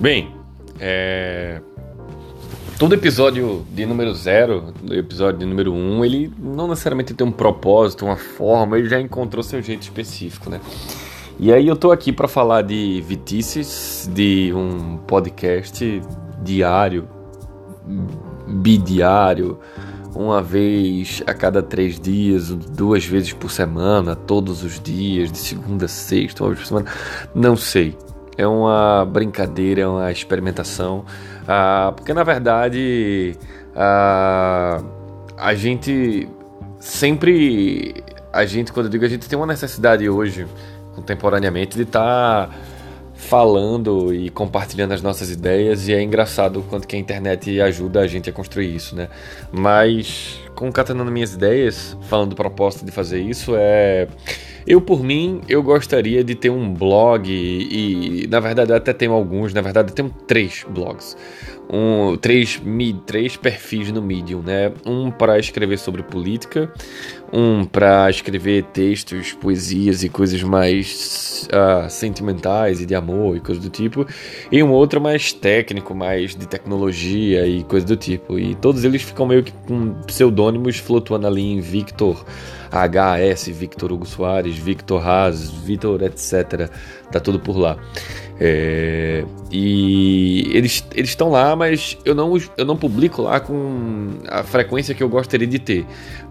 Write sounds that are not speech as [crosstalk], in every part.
Bem, é... todo episódio de número zero, episódio de número um, ele não necessariamente tem um propósito, uma forma, ele já encontrou seu jeito específico, né? E aí eu tô aqui para falar de Vitices, de um podcast diário, bidiário, uma vez a cada três dias, duas vezes por semana, todos os dias, de segunda a sexta, uma vez por semana, não sei é uma brincadeira, é uma experimentação, ah, porque na verdade ah, a gente sempre, a gente quando eu digo a gente tem uma necessidade hoje, contemporaneamente, de estar tá falando e compartilhando as nossas ideias e é engraçado o quanto que a internet ajuda a gente a construir isso, né? Mas concatenando minhas ideias, falando do propósito de fazer isso é eu, por mim, eu gostaria de ter um blog e, na verdade, até tenho alguns, na verdade, tenho três blogs. Um, três, três perfis no Medium, né? Um para escrever sobre política, um para escrever textos, poesias e coisas mais uh, sentimentais e de amor e coisas do tipo, e um outro mais técnico, mais de tecnologia e coisas do tipo. E todos eles ficam meio que com pseudônimos flutuando ali em Victor. HS, Victor Hugo Soares, Victor Haas, Victor etc. Tá tudo por lá. É, e eles estão lá, mas eu não, eu não publico lá com a frequência que eu gostaria de ter.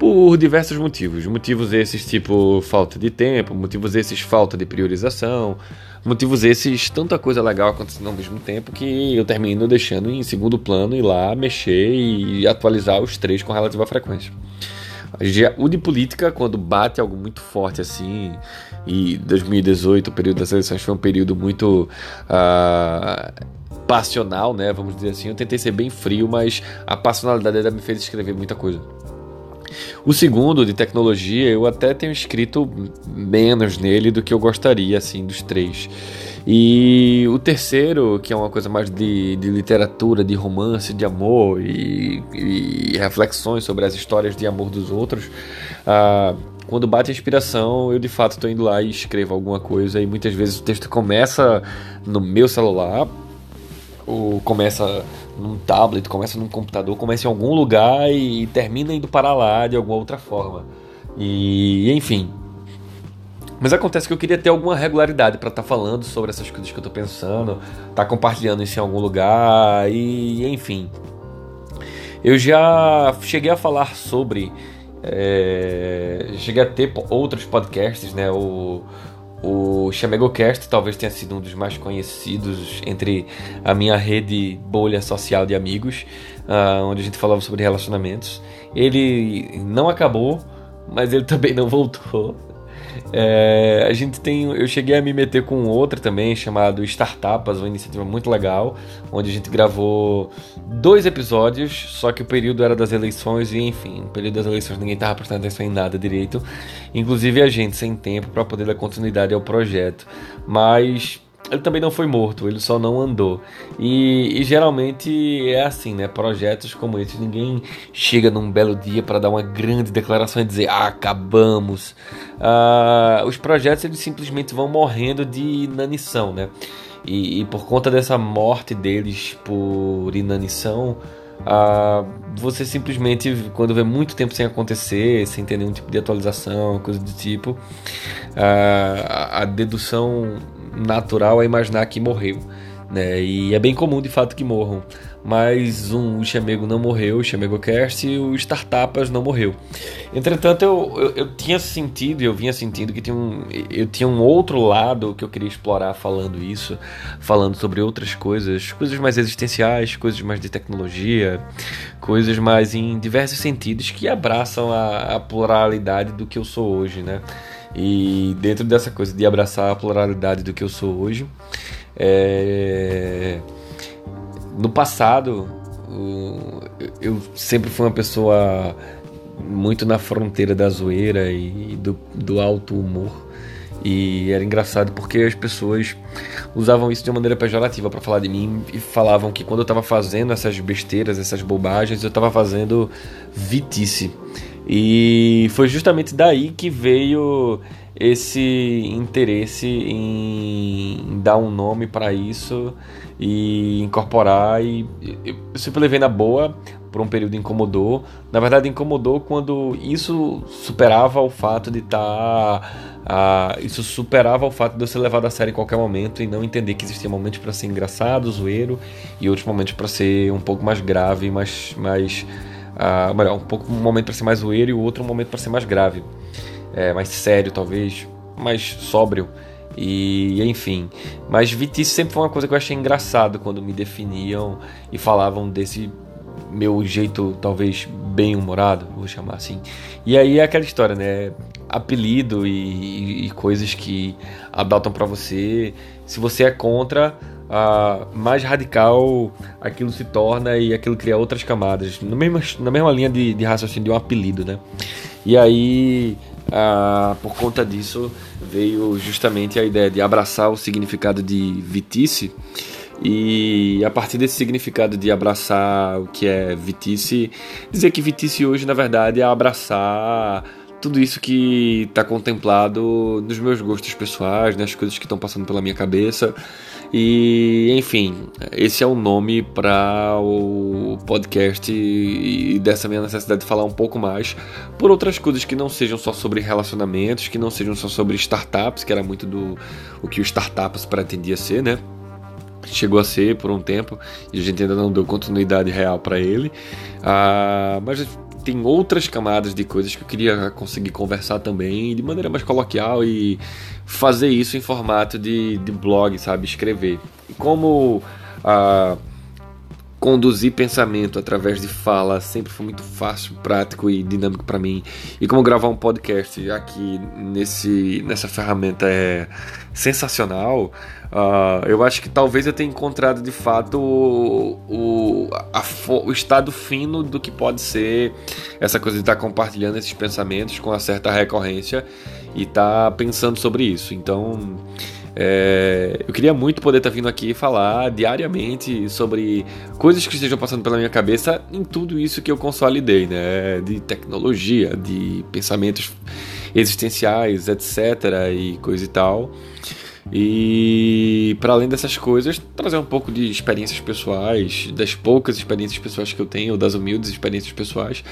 Por diversos motivos. Motivos esses tipo falta de tempo, motivos esses falta de priorização, motivos esses tanta coisa legal acontecendo ao mesmo tempo que eu termino deixando em segundo plano ir lá mexer e atualizar os três com relativa frequência. O de política, quando bate algo muito forte assim, e 2018, o período das eleições, foi um período muito uh, passional, né? Vamos dizer assim. Eu tentei ser bem frio, mas a passionalidade dela me fez escrever muita coisa. O segundo, de tecnologia, eu até tenho escrito menos nele do que eu gostaria, assim, dos três. E o terceiro, que é uma coisa mais de, de literatura, de romance, de amor e, e, reflexões sobre as histórias de amor dos outros, ah, quando bate a inspiração, eu de fato estou indo lá e escrevo alguma coisa e muitas vezes o texto começa no meu celular, ou começa num tablet, começa num computador, começa em algum lugar e termina indo para lá de alguma outra forma. E enfim, mas acontece que eu queria ter alguma regularidade para estar tá falando sobre essas coisas que eu estou pensando, estar tá compartilhando isso em algum lugar e enfim. Eu já cheguei a falar sobre. É, cheguei a ter outros podcasts, né? O, o ChamegoCast talvez tenha sido um dos mais conhecidos entre a minha rede bolha social de amigos, uh, onde a gente falava sobre relacionamentos. Ele não acabou, mas ele [laughs] também não voltou. É, a gente tem. Eu cheguei a me meter com outra também, chamado Startups, uma iniciativa muito legal, onde a gente gravou dois episódios, só que o período era das eleições, e enfim, no período das eleições ninguém estava prestando atenção em nada direito, inclusive a gente sem tempo para poder dar continuidade ao projeto. Mas ele também não foi morto, ele só não andou. E, e, geralmente é assim, né? Projetos como esse, ninguém chega num belo dia para dar uma grande declaração e dizer ah, acabamos. Ah, os projetos eles simplesmente vão morrendo de inanição, né? E, e por conta dessa morte deles por inanição, ah, você simplesmente, quando vê muito tempo sem acontecer, sem ter nenhum tipo de atualização, coisa do tipo, ah, a dedução natural é imaginar que morreu. Né? E é bem comum de fato que morram. Mas um, o Chamego não morreu, o ChamegoCast, e o Startups não morreu. Entretanto, eu, eu, eu, tinha sentido, eu vinha sentindo que tinha um, eu tinha um outro lado que eu queria explorar falando isso, falando sobre outras coisas, coisas mais existenciais, coisas mais de tecnologia, coisas mais em diversos sentidos que abraçam a, a pluralidade do que eu sou hoje, né? E dentro dessa coisa de abraçar a pluralidade do que eu sou hoje, é... no passado eu sempre fui uma pessoa muito na fronteira da zoeira e do, do alto humor. E era engraçado porque as pessoas usavam isso de uma maneira pejorativa para falar de mim e falavam que quando eu estava fazendo essas besteiras, essas bobagens, eu estava fazendo vitice. E foi justamente daí que veio esse interesse em dar um nome para isso e incorporar. E eu sempre levei na boa, por um período incomodou. Na verdade, incomodou quando isso superava o fato de estar. Tá, isso superava o fato de eu ser levado a sério em qualquer momento e não entender que existia momentos para ser engraçado, zoeiro e outros momentos para ser um pouco mais grave, mais. mais uh, melhor, um pouco um momento para ser mais zoeiro e o outro um momento para ser mais grave, é, mais sério talvez, mais sóbrio. E enfim, mas Vitice sempre foi uma coisa que eu achei engraçado quando me definiam e falavam desse meu jeito talvez bem humorado, vou chamar assim. E aí é aquela história, né? Apelido e, e coisas que adotam para você. Se você é contra, uh, mais radical aquilo se torna e aquilo cria outras camadas. Na mesma, na mesma linha de, de raciocínio de um apelido, né? E aí, uh, por conta disso, veio justamente a ideia de abraçar o significado de vitice e a partir desse significado de abraçar o que é vitice, dizer que vitice hoje na verdade é abraçar tudo isso que está contemplado nos meus gostos pessoais, nas coisas que estão passando pela minha cabeça. E, enfim, esse é o nome para o podcast e dessa minha necessidade de falar um pouco mais por outras coisas que não sejam só sobre relacionamentos, que não sejam só sobre startups, que era muito do o que o startups pretendia ser, né? chegou a ser por um tempo e a gente ainda não deu continuidade real para ele. Ah, mas tem outras camadas de coisas que eu queria conseguir conversar também de maneira mais coloquial e fazer isso em formato de, de blog, sabe? Escrever. E como ah, conduzir pensamento através de fala sempre foi muito fácil, prático e dinâmico para mim. E como gravar um podcast aqui nesse, nessa ferramenta é sensacional, uh, eu acho que talvez eu tenha encontrado de fato o, o, a, o estado fino do que pode ser essa coisa de estar compartilhando esses pensamentos com uma certa recorrência e estar pensando sobre isso. Então. É, eu queria muito poder estar vindo aqui falar diariamente sobre coisas que estejam passando pela minha cabeça em tudo isso que eu consolidei, né? De tecnologia, de pensamentos existenciais, etc. e coisa e tal. E para além dessas coisas, trazer um pouco de experiências pessoais, das poucas experiências pessoais que eu tenho, das humildes experiências pessoais.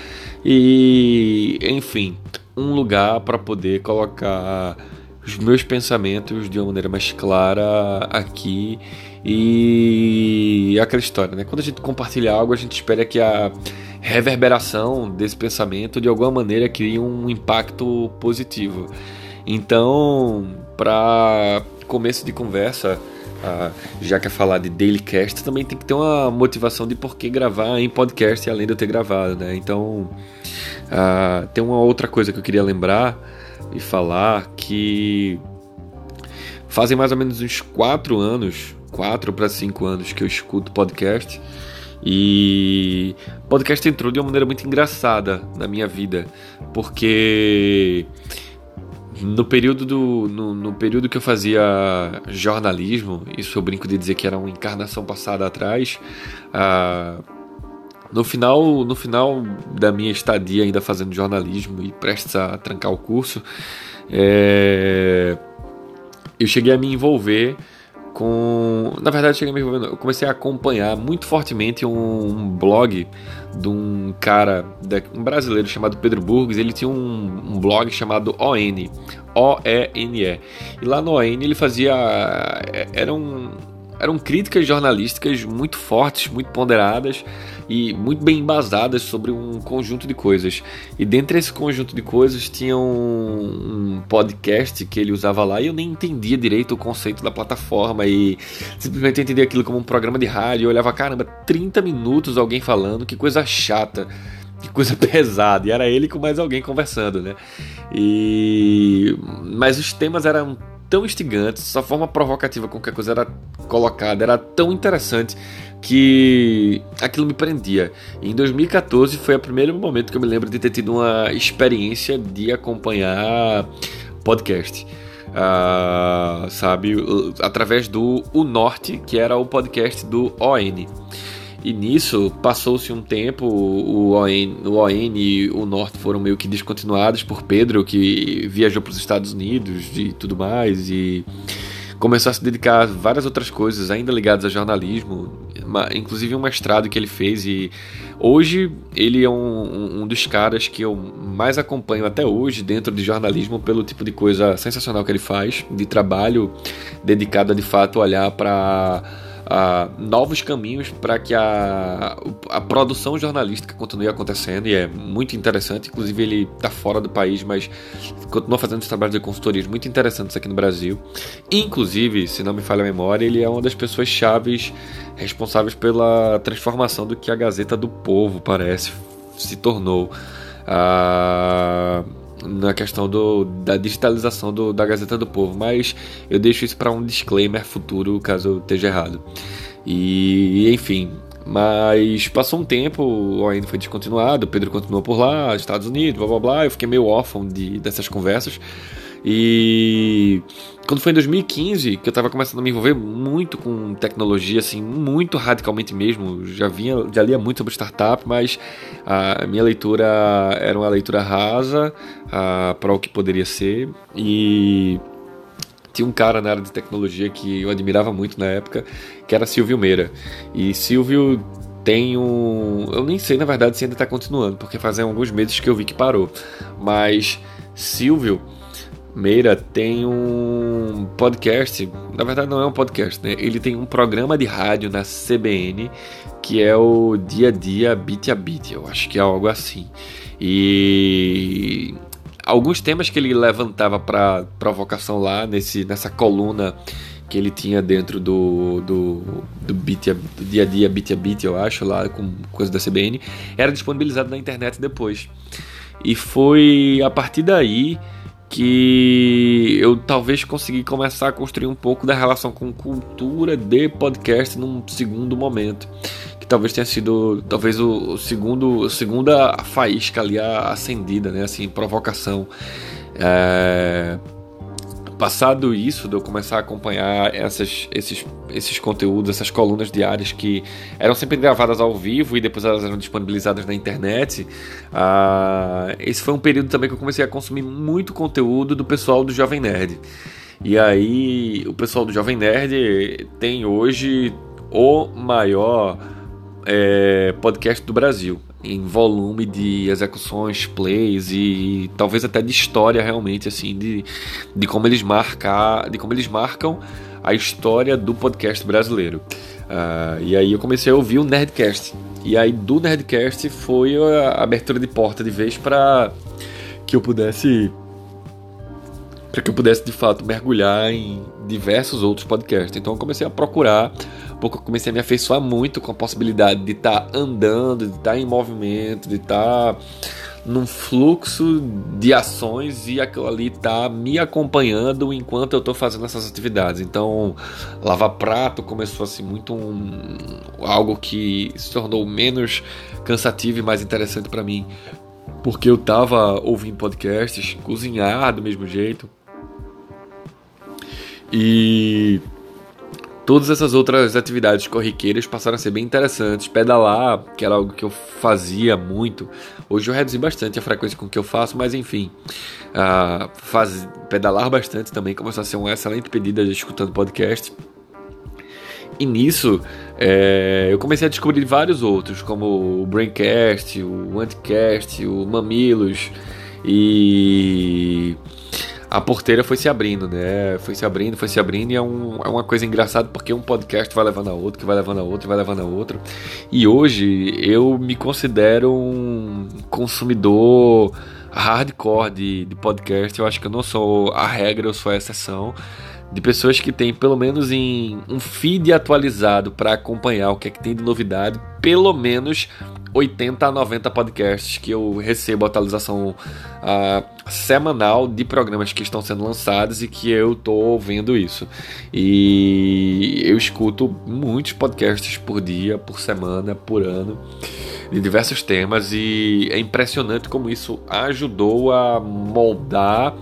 E, enfim, um lugar para poder colocar os meus pensamentos de uma maneira mais clara aqui e aquela história, né? Quando a gente compartilha algo, a gente espera que a reverberação desse pensamento de alguma maneira crie um impacto positivo. Então, para começo de conversa, já que é falar de daily cast, também tem que ter uma motivação de por que gravar em podcast além de eu ter gravado, né? Então, tem uma outra coisa que eu queria lembrar e falar que fazem mais ou menos uns 4 anos, 4 para 5 anos que eu escuto podcast. E podcast entrou de uma maneira muito engraçada na minha vida, porque no período do no, no, período que eu fazia jornalismo, isso eu brinco de dizer que era uma encarnação passada atrás, uh, no final, no final da minha estadia ainda fazendo jornalismo e prestes a trancar o curso, é, eu cheguei a me envolver com. Na verdade, cheguei a me envolver. Eu comecei a acompanhar muito fortemente um, um blog de um cara, um brasileiro chamado Pedro Burgos. Ele tinha um, um blog chamado ON, O-E-N-E. E lá no ON ele fazia. É, era um eram críticas jornalísticas muito fortes, muito ponderadas e muito bem embasadas sobre um conjunto de coisas. E dentro desse conjunto de coisas tinha um, um podcast que ele usava lá e eu nem entendia direito o conceito da plataforma e simplesmente entendia aquilo como um programa de rádio. Eu olhava, caramba, 30 minutos alguém falando, que coisa chata que coisa [laughs] pesada. E era ele com mais alguém conversando, né? E mas os temas eram tão instigantes, a forma provocativa com que a coisa era colocada era tão interessante que aquilo me prendia. Em 2014 foi o primeiro momento que eu me lembro de ter tido uma experiência de acompanhar podcast. Uh, sabe, através do O Norte, que era o podcast do ON. E nisso passou-se um tempo, o ON, o ON e o Norte foram meio que descontinuados por Pedro, que viajou para os Estados Unidos e tudo mais. E começou a se dedicar a várias outras coisas ainda ligadas ao jornalismo, inclusive um mestrado que ele fez e hoje ele é um, um dos caras que eu mais acompanho até hoje dentro de jornalismo pelo tipo de coisa sensacional que ele faz, de trabalho dedicado a de fato olhar para uh, novos caminhos para que a, a produção jornalística continue acontecendo e é muito interessante. Inclusive, ele está fora do país, mas continua fazendo trabalhos de consultorias muito interessantes aqui no Brasil. Inclusive, se não me falha a memória, ele é uma das pessoas chaves responsáveis pela transformação do que a Gazeta do Povo parece se tornou. Uh, na questão do, da digitalização do, da Gazeta do Povo, mas eu deixo isso para um disclaimer futuro caso eu esteja errado. E enfim, mas passou um tempo, ainda foi descontinuado, o Pedro continuou por lá, Estados Unidos, blá blá blá, eu fiquei meio órfão de, dessas conversas. E quando foi em 2015 que eu estava começando a me envolver muito com tecnologia, assim, muito radicalmente mesmo. Já vinha, já lia muito sobre startup, mas a minha leitura era uma leitura rasa para o que poderia ser. E tinha um cara na área de tecnologia que eu admirava muito na época, que era Silvio Meira. E Silvio tem um. Eu nem sei na verdade se ainda está continuando, porque fazem alguns meses que eu vi que parou. Mas Silvio Meira tem um podcast, na verdade não é um podcast, né? Ele tem um programa de rádio na CBN que é o Dia a Dia Bit a Bit, eu acho que é algo assim. E alguns temas que ele levantava para provocação lá nesse, nessa coluna que ele tinha dentro do, do, do, bit, do dia a dia Bit a Bit, eu acho, lá com coisa da CBN, era disponibilizado na internet depois. E foi a partir daí que eu talvez consegui começar a construir um pouco da relação com cultura de podcast num segundo momento. Que talvez tenha sido talvez o, segundo a segunda faísca ali acendida né? Assim provocação. É passado isso, de eu começar a acompanhar essas, esses, esses conteúdos, essas colunas diárias que eram sempre gravadas ao vivo e depois elas eram disponibilizadas na internet, uh, esse foi um período também que eu comecei a consumir muito conteúdo do pessoal do Jovem Nerd. E aí, o pessoal do Jovem Nerd tem hoje o maior é, podcast do Brasil em volume de execuções, plays e talvez até de história realmente assim de, de como eles marcar, de como eles marcam a história do podcast brasileiro. Uh, e aí eu comecei a ouvir o Nerdcast. E aí do Nerdcast foi a abertura de porta de vez para que eu pudesse para que eu pudesse de fato mergulhar em diversos outros podcasts. Então eu comecei a procurar pouco eu comecei a me afeiçoar muito com a possibilidade de estar tá andando, de estar tá em movimento, de estar tá num fluxo de ações e aquilo ali está me acompanhando enquanto eu estou fazendo essas atividades. Então, lavar prato começou assim muito um, algo que se tornou menos cansativo e mais interessante para mim, porque eu estava ouvindo podcasts, cozinhar do mesmo jeito. E Todas essas outras atividades corriqueiras passaram a ser bem interessantes. Pedalar, que era algo que eu fazia muito. Hoje eu reduzi bastante a frequência com que eu faço, mas enfim. Uh, faz, pedalar bastante também começou a ser uma excelente pedida de escutando podcast. E nisso é, eu comecei a descobrir vários outros, como o Braincast, o Anticast, o Mamilos e a porteira foi se abrindo, né? Foi se abrindo, foi se abrindo, e é, um, é uma coisa engraçada porque um podcast vai levando a outro, que vai levando a outro, vai levando a outro. E hoje eu me considero um consumidor hardcore de, de podcast. Eu acho que eu não sou a regra, eu sou a exceção de pessoas que têm pelo menos em um feed atualizado para acompanhar o que é que tem de novidade, pelo menos 80 a 90 podcasts que eu recebo atualização uh, semanal de programas que estão sendo lançados e que eu estou ouvindo isso. E eu escuto muitos podcasts por dia, por semana, por ano, de diversos temas, e é impressionante como isso ajudou a moldar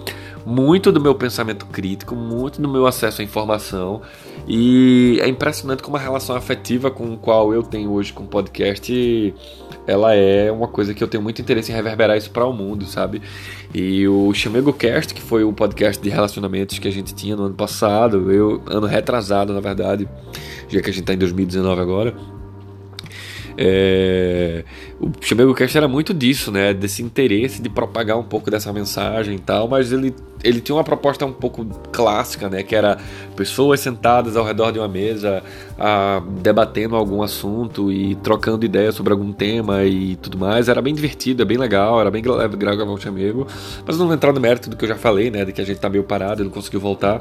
muito do meu pensamento crítico, muito do meu acesso à informação E é impressionante como a relação afetiva com qual eu tenho hoje com o podcast, ela é uma coisa que eu tenho muito interesse em reverberar isso para o mundo, sabe? E o Chamego Cast, que foi o podcast de relacionamentos que a gente tinha no ano passado, eu ano retrasado, na verdade, já que a gente está em 2019 agora, é, o Chamego Cast era muito disso, né? Desse interesse de propagar um pouco dessa mensagem e tal, mas ele, ele tinha uma proposta um pouco clássica, né? Que era pessoas sentadas ao redor de uma mesa, a, debatendo algum assunto e trocando ideias sobre algum tema e tudo mais. Era bem divertido, é bem legal, era bem legal gravar o Chamego. Mas não vou entrar no mérito do que eu já falei, né? De que a gente tá meio parado e não conseguiu voltar.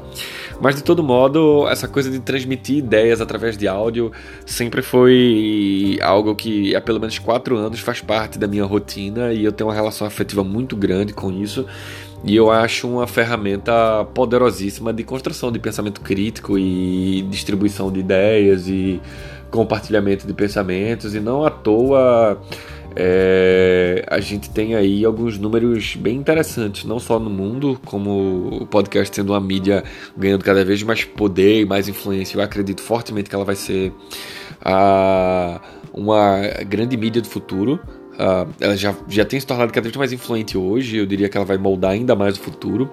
Mas de todo modo, essa coisa de transmitir ideias através de áudio sempre foi algo que há pelo menos quatro anos faz parte da minha rotina e eu tenho uma relação afetiva muito grande com isso. E eu acho uma ferramenta poderosíssima de construção de pensamento crítico e distribuição de ideias e compartilhamento de pensamentos. E não à toa é, a gente tem aí alguns números bem interessantes, não só no mundo, como o podcast sendo uma mídia ganhando cada vez mais poder e mais influência. Eu acredito fortemente que ela vai ser a uma grande mídia do futuro. Uh, ela já, já tem se tornado cada vez mais influente hoje, eu diria que ela vai moldar ainda mais o futuro.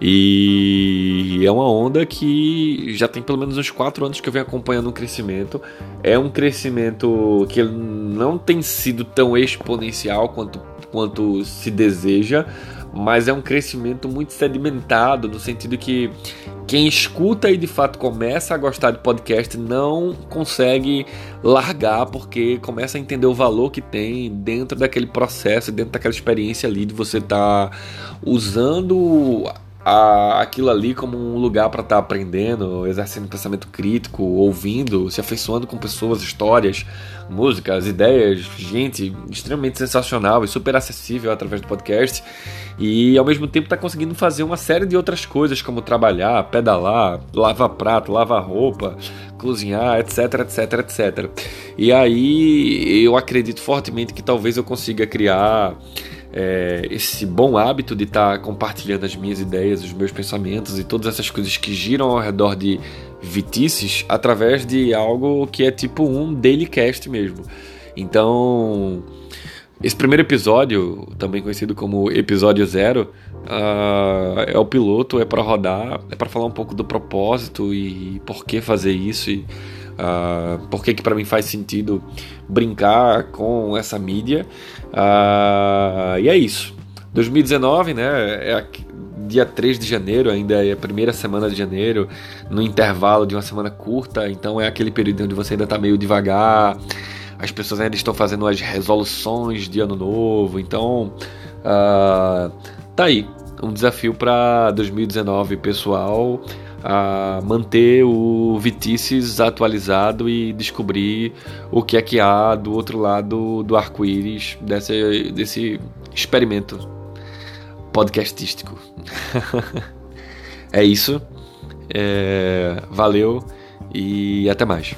E é uma onda que já tem pelo menos uns 4 anos que eu venho acompanhando um crescimento. É um crescimento que não tem sido tão exponencial quanto, quanto se deseja, mas é um crescimento muito sedimentado, no sentido que quem escuta e de fato começa a gostar de podcast não consegue largar porque começa a entender o valor que tem dentro daquele processo, dentro daquela experiência ali de você estar tá usando a, aquilo ali como um lugar para estar tá aprendendo, exercendo pensamento crítico, ouvindo, se afeiçoando com pessoas, histórias, músicas, ideias, gente extremamente sensacional e super acessível através do podcast. E ao mesmo tempo está conseguindo fazer uma série de outras coisas, como trabalhar, pedalar, lavar prato, lavar roupa, cozinhar, etc, etc, etc. E aí eu acredito fortemente que talvez eu consiga criar é, esse bom hábito de estar tá compartilhando as minhas ideias, os meus pensamentos e todas essas coisas que giram ao redor de Vitices através de algo que é tipo um daily cast mesmo. Então, esse primeiro episódio, também conhecido como episódio zero, uh, é o piloto, é para rodar, é para falar um pouco do propósito e por que fazer isso e Uh, por que, que para mim faz sentido brincar com essa mídia. Uh, e é isso. 2019, né? É dia 3 de janeiro, ainda é a primeira semana de janeiro, no intervalo de uma semana curta, então é aquele período onde você ainda está meio devagar, as pessoas ainda estão fazendo as resoluções de ano novo, então uh, tá aí um desafio para 2019 pessoal a manter o Vitices atualizado e descobrir o que é que há do outro lado do arco-íris desse, desse experimento podcastístico. [laughs] é isso. É, valeu e até mais.